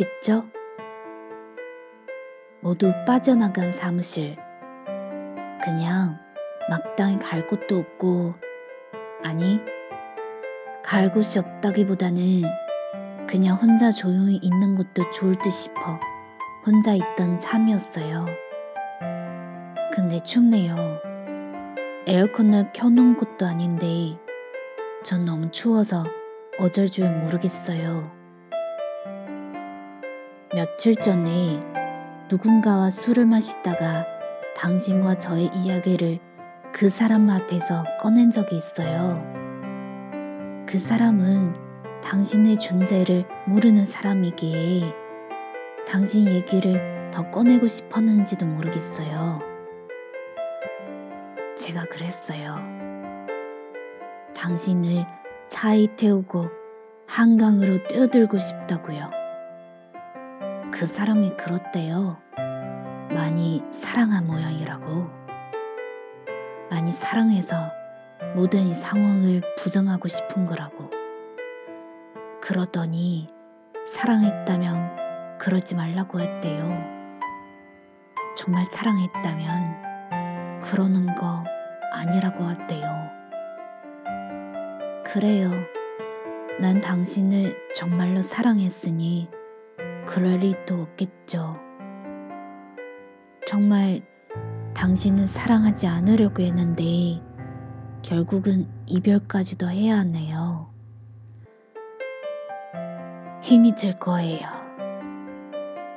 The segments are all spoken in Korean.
없겠죠? 모두 빠져나간 사무실. 그냥 마땅히 갈 곳도 없고, 아니, 갈 곳이 없다기보다는 그냥 혼자 조용히 있는 것도 좋을 듯 싶어 혼자 있던 참이었어요. 근데 춥네요. 에어컨을 켜놓은 것도 아닌데 전 너무 추워서 어쩔 줄 모르겠어요. 며칠 전에 누군가와 술을 마시다가 당신과 저의 이야기를 그 사람 앞에서 꺼낸 적이 있어요. 그 사람은 당신의 존재를 모르는 사람이기에 당신 얘기를 더 꺼내고 싶었는지도 모르겠어요. 제가 그랬어요. 당신을 차에 태우고 한강으로 뛰어들고 싶다고요. 그 사람이 그렇대요. 많이 사랑한 모양이라고. 많이 사랑해서 모든 이 상황을 부정하고 싶은 거라고. 그러더니 사랑했다면 그러지 말라고 했대요. 정말 사랑했다면 그러는 거 아니라고 했대요. 그래요. 난 당신을 정말로 사랑했으니 그럴 리도 없겠죠. 정말 당신은 사랑하지 않으려고 했는데 결국은 이별까지도 해야 하네요. 힘이 들 거예요.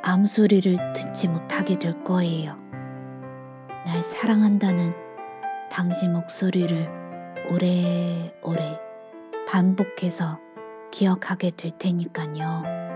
아무 소리를 듣지 못하게 될 거예요. 날 사랑한다는 당신 목소리를 오래오래 반복해서 기억하게 될 테니까요.